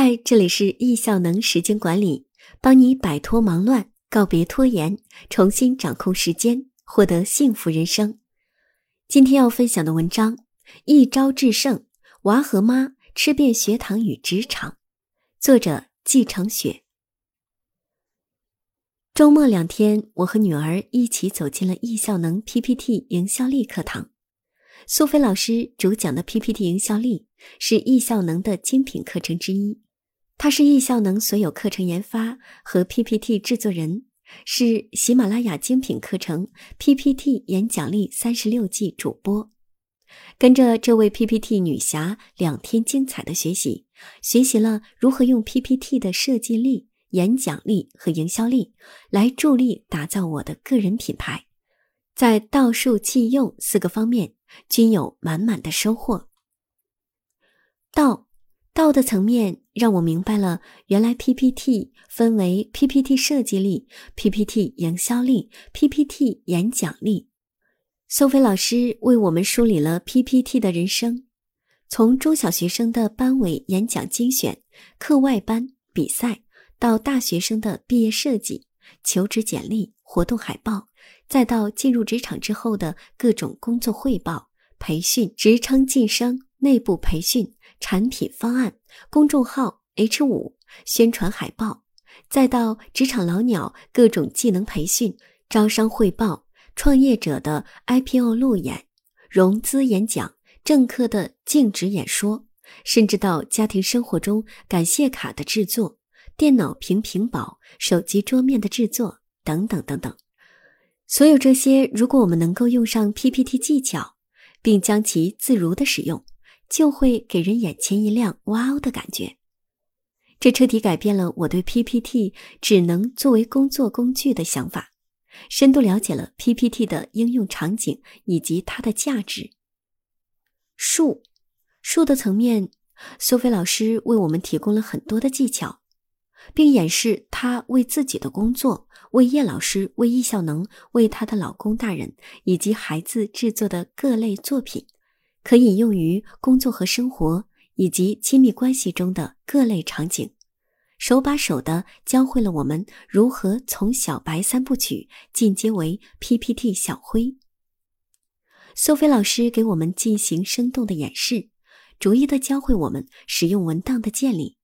嗨，这里是易效能时间管理，帮你摆脱忙乱，告别拖延，重新掌控时间，获得幸福人生。今天要分享的文章《一招制胜：娃和妈吃遍学堂与职场》，作者季成雪。周末两天，我和女儿一起走进了易效能 PPT 营销力课堂。苏菲老师主讲的 PPT 营销力是易效能的精品课程之一，他是易效能所有课程研发和 PPT 制作人，是喜马拉雅精品课程 PPT 演讲力三十六计主播。跟着这位 PPT 女侠两天精彩的学习，学习了如何用 PPT 的设计力、演讲力和营销力来助力打造我的个人品牌，在道术器用四个方面。均有满满的收获。的层面让我明白了，原来 PPT 分为 PPT 设计力、PPT 营销力、PPT 演讲力。苏菲老师为我们梳理了 PPT 的人生，从中小学生的班委演讲精选、课外班比赛，到大学生的毕业设计、求职简历、活动海报。再到进入职场之后的各种工作汇报、培训、职称晋升、内部培训、产品方案、公众号 H 五宣传海报，再到职场老鸟各种技能培训、招商汇报、创业者的 IPO 路演、融资演讲、政客的竞职演说，甚至到家庭生活中感谢卡的制作、电脑屏屏保、手机桌面的制作等等等等。所有这些，如果我们能够用上 PPT 技巧，并将其自如的使用，就会给人眼前一亮、哇哦的感觉。这彻底改变了我对 PPT 只能作为工作工具的想法，深度了解了 PPT 的应用场景以及它的价值。术，术的层面，苏菲老师为我们提供了很多的技巧。并演示她为自己的工作、为叶老师、为易效能、为她的老公大人以及孩子制作的各类作品，可以用于工作和生活以及亲密关系中的各类场景，手把手的教会了我们如何从小白三部曲进阶为 PPT 小灰。苏菲老师给我们进行生动的演示，逐一的教会我们使用文档的建立。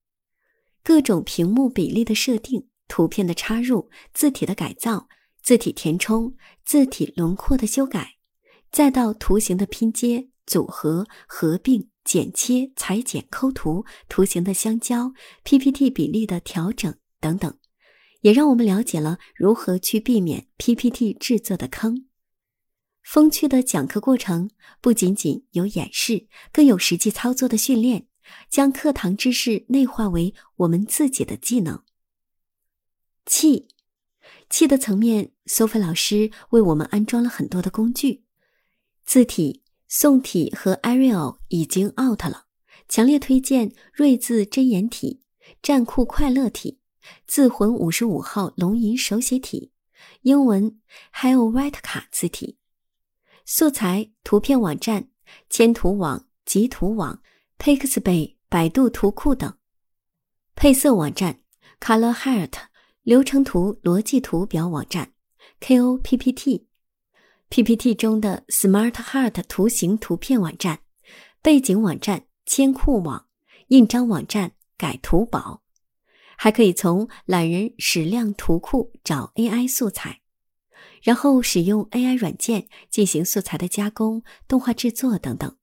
各种屏幕比例的设定、图片的插入、字体的改造、字体填充、字体轮廓的修改，再到图形的拼接、组合、合并、剪切、裁剪、抠图、图形的相交、PPT 比例的调整等等，也让我们了解了如何去避免 PPT 制作的坑。风趣的讲课过程不仅仅有演示，更有实际操作的训练。将课堂知识内化为我们自己的技能。气，气的层面，苏菲老师为我们安装了很多的工具。字体、宋体和 Arial 已经 out 了，强烈推荐锐字真言体、战酷快乐体、字魂五十五号龙吟手写体、英文还有 White 卡字体。素材：图片网站、千图网、极图网。Pixabay、百度图库等配色网站，Color Heart 流程图逻辑图表网站 KoPPT PPT 中的 Smart Heart 图形图片网站，背景网站千库网，印章网站改图宝，还可以从懒人矢量图库找 AI 素材，然后使用 AI 软件进行素材的加工、动画制作等等。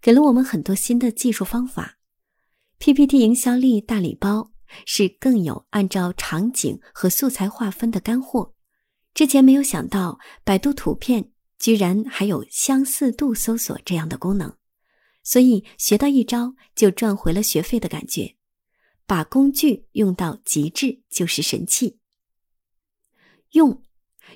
给了我们很多新的技术方法，PPT 营销力大礼包是更有按照场景和素材划分的干货。之前没有想到，百度图片居然还有相似度搜索这样的功能，所以学到一招就赚回了学费的感觉。把工具用到极致就是神器。用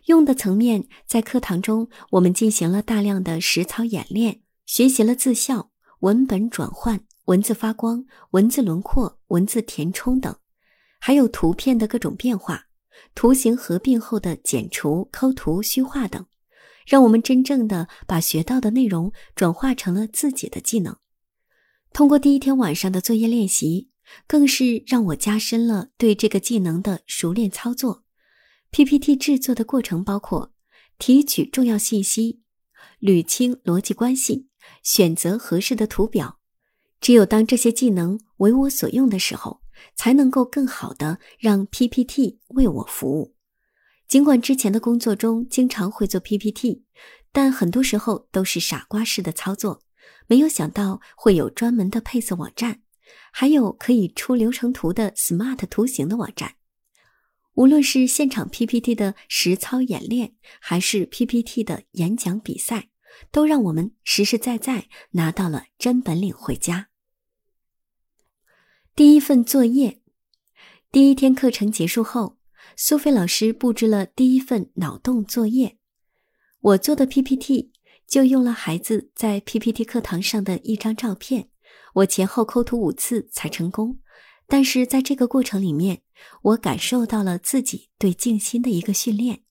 用的层面，在课堂中我们进行了大量的实操演练。学习了字效、文本转换、文字发光、文字轮廓、文字填充等，还有图片的各种变化、图形合并后的剪除、抠图、虚化等，让我们真正的把学到的内容转化成了自己的技能。通过第一天晚上的作业练习，更是让我加深了对这个技能的熟练操作。PPT 制作的过程包括提取重要信息、捋清逻辑关系、选择合适的图表。只有当这些技能为我所用的时候，才能够更好的让 PPT 为我服务。尽管之前的工作中经常会做 PPT，但很多时候都是傻瓜式的操作，没有想到会有专门的配色网站，还有可以出流程图的 Smart 图形的网站。无论是现场 PPT 的实操演练，还是 PPT 的演讲比赛，都让我们实实在在拿到了真本领回家。第一份作业，第一天课程结束后，苏菲老师布置了第一份脑洞作业。我做的 PPT 就用了孩子在 PPT 课堂上的一张照片，我前后抠图五次才成功。但是在这个过程里面，我感受到了自己对静心的一个训练。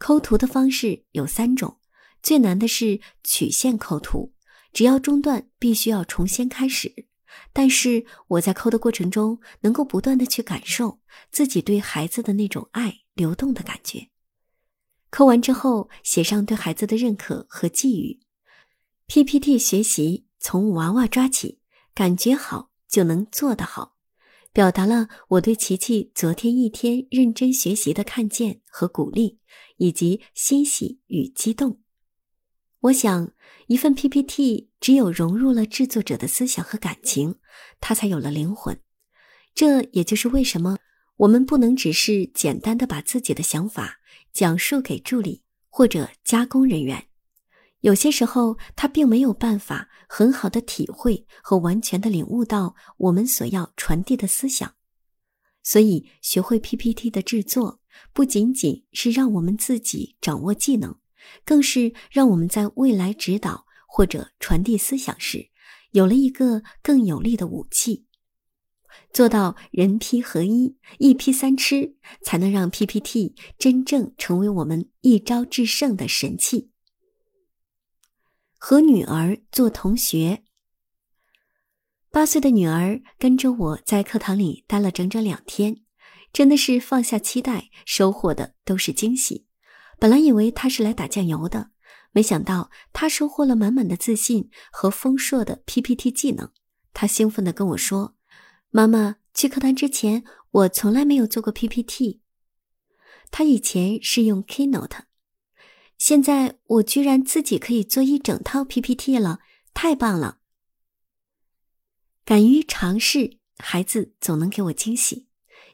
抠图的方式有三种，最难的是曲线抠图，只要中断必须要重新开始。但是我在抠的过程中，能够不断的去感受自己对孩子的那种爱流动的感觉。抠完之后，写上对孩子的认可和寄语。PPT 学习从娃娃抓起，感觉好就能做得好，表达了我对琪琪昨天一天认真学习的看见和鼓励，以及欣喜与激动。我想，一份 PPT 只有融入了制作者的思想和感情，它才有了灵魂。这也就是为什么我们不能只是简单的把自己的想法讲述给助理或者加工人员。有些时候，他并没有办法很好的体会和完全的领悟到我们所要传递的思想。所以，学会 PPT 的制作，不仅仅是让我们自己掌握技能。更是让我们在未来指导或者传递思想时，有了一个更有力的武器，做到人批合一、一批三吃，才能让 PPT 真正成为我们一招制胜的神器。和女儿做同学，八岁的女儿跟着我在课堂里待了整整两天，真的是放下期待，收获的都是惊喜。本来以为她是来打酱油的，没想到他收获了满满的自信和丰硕的 PPT 技能。他兴奋地跟我说：“妈妈，去课堂之前，我从来没有做过 PPT。他以前是用 Keynote，现在我居然自己可以做一整套 PPT 了，太棒了！敢于尝试，孩子总能给我惊喜。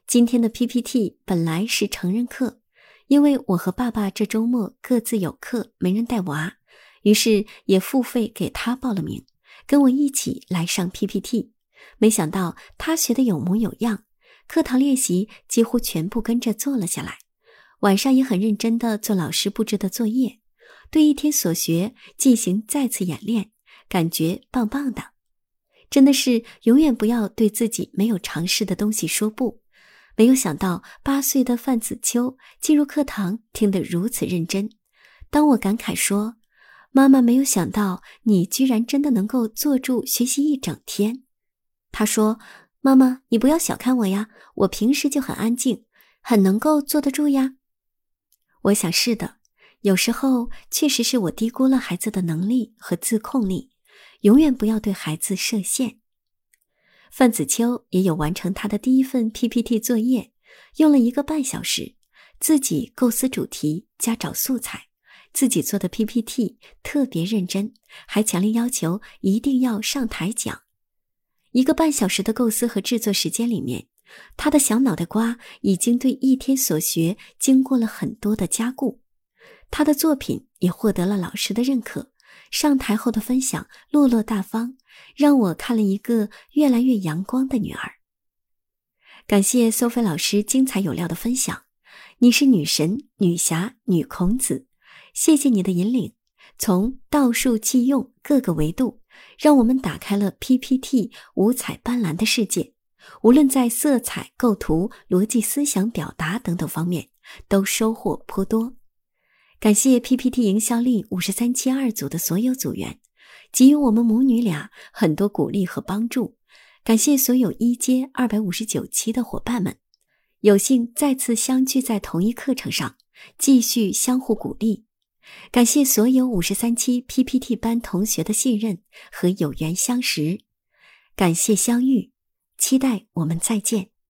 今天的 PPT 本来是成人课。”因为我和爸爸这周末各自有课，没人带娃，于是也付费给他报了名，跟我一起来上 PPT。没想到他学的有模有样，课堂练习几乎全部跟着做了下来，晚上也很认真的做老师布置的作业，对一天所学进行再次演练，感觉棒棒的。真的是永远不要对自己没有尝试的东西说不。没有想到，八岁的范子秋进入课堂听得如此认真。当我感慨说：“妈妈没有想到你居然真的能够坐住学习一整天。”他说：“妈妈，你不要小看我呀，我平时就很安静，很能够坐得住呀。”我想是的，有时候确实是我低估了孩子的能力和自控力。永远不要对孩子设限。范子秋也有完成他的第一份 PPT 作业，用了一个半小时，自己构思主题加找素材，自己做的 PPT 特别认真，还强烈要求一定要上台讲。一个半小时的构思和制作时间里面，他的小脑袋瓜已经对一天所学经过了很多的加固，他的作品也获得了老师的认可。上台后的分享落落大方，让我看了一个越来越阳光的女儿。感谢苏菲老师精彩有料的分享，你是女神、女侠、女孔子，谢谢你的引领，从道术器用各个维度，让我们打开了 PPT 五彩斑斓的世界。无论在色彩、构图、逻辑思想表达等等方面，都收获颇多。感谢 PPT 营销力五十三期二组的所有组员，给予我们母女俩很多鼓励和帮助。感谢所有一阶二百五十九期的伙伴们，有幸再次相聚在同一课程上，继续相互鼓励。感谢所有五十三期 PPT 班同学的信任和有缘相识，感谢相遇，期待我们再见。